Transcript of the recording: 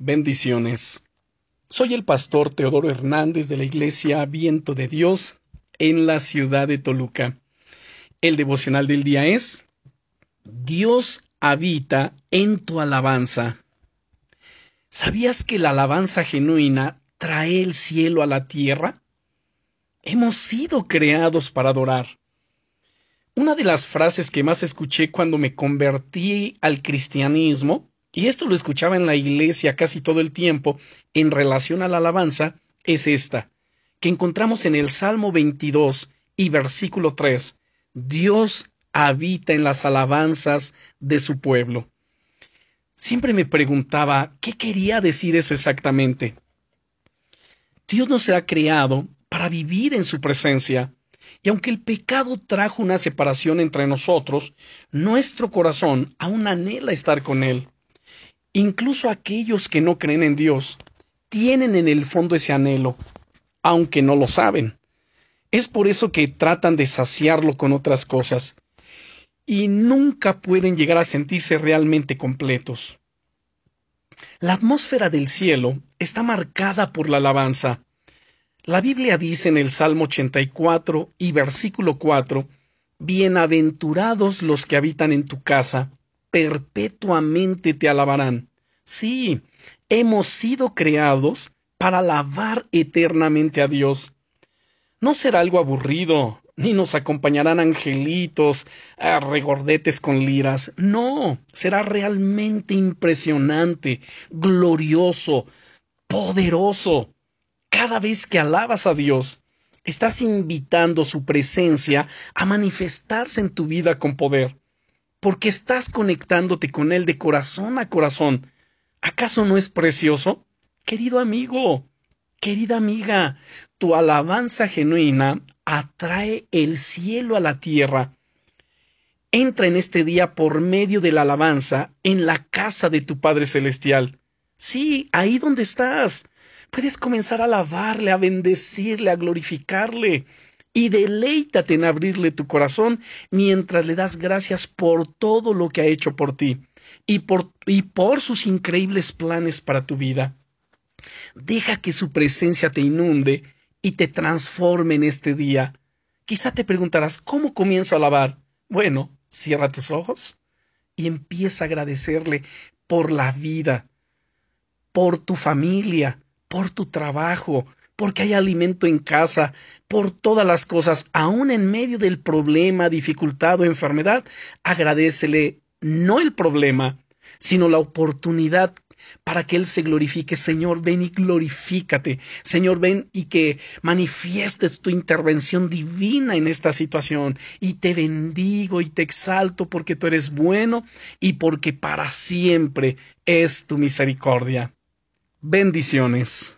Bendiciones. Soy el pastor Teodoro Hernández de la Iglesia Viento de Dios en la ciudad de Toluca. El devocional del día es Dios habita en tu alabanza. ¿Sabías que la alabanza genuina trae el cielo a la tierra? Hemos sido creados para adorar. Una de las frases que más escuché cuando me convertí al cristianismo y esto lo escuchaba en la iglesia casi todo el tiempo en relación a la alabanza, es esta, que encontramos en el Salmo 22 y versículo 3. Dios habita en las alabanzas de su pueblo. Siempre me preguntaba qué quería decir eso exactamente. Dios nos ha creado para vivir en su presencia, y aunque el pecado trajo una separación entre nosotros, nuestro corazón aún anhela estar con Él. Incluso aquellos que no creen en Dios tienen en el fondo ese anhelo, aunque no lo saben. Es por eso que tratan de saciarlo con otras cosas y nunca pueden llegar a sentirse realmente completos. La atmósfera del cielo está marcada por la alabanza. La Biblia dice en el Salmo 84 y versículo 4, Bienaventurados los que habitan en tu casa, perpetuamente te alabarán. Sí, hemos sido creados para alabar eternamente a Dios. No será algo aburrido, ni nos acompañarán angelitos, a regordetes con liras. No, será realmente impresionante, glorioso, poderoso. Cada vez que alabas a Dios, estás invitando su presencia a manifestarse en tu vida con poder porque estás conectándote con Él de corazón a corazón. ¿Acaso no es precioso? Querido amigo, querida amiga, tu alabanza genuina atrae el cielo a la tierra. Entra en este día por medio de la alabanza en la casa de tu Padre Celestial. Sí, ahí donde estás. Puedes comenzar a alabarle, a bendecirle, a glorificarle y deleítate en abrirle tu corazón mientras le das gracias por todo lo que ha hecho por ti y por, y por sus increíbles planes para tu vida. Deja que su presencia te inunde y te transforme en este día. Quizá te preguntarás ¿cómo comienzo a alabar? Bueno, cierra tus ojos y empieza a agradecerle por la vida, por tu familia, por tu trabajo, porque hay alimento en casa, por todas las cosas, aún en medio del problema, dificultad o enfermedad, agradecele no el problema, sino la oportunidad para que Él se glorifique. Señor, ven y glorifícate. Señor, ven y que manifiestes tu intervención divina en esta situación. Y te bendigo y te exalto porque tú eres bueno y porque para siempre es tu misericordia. Bendiciones.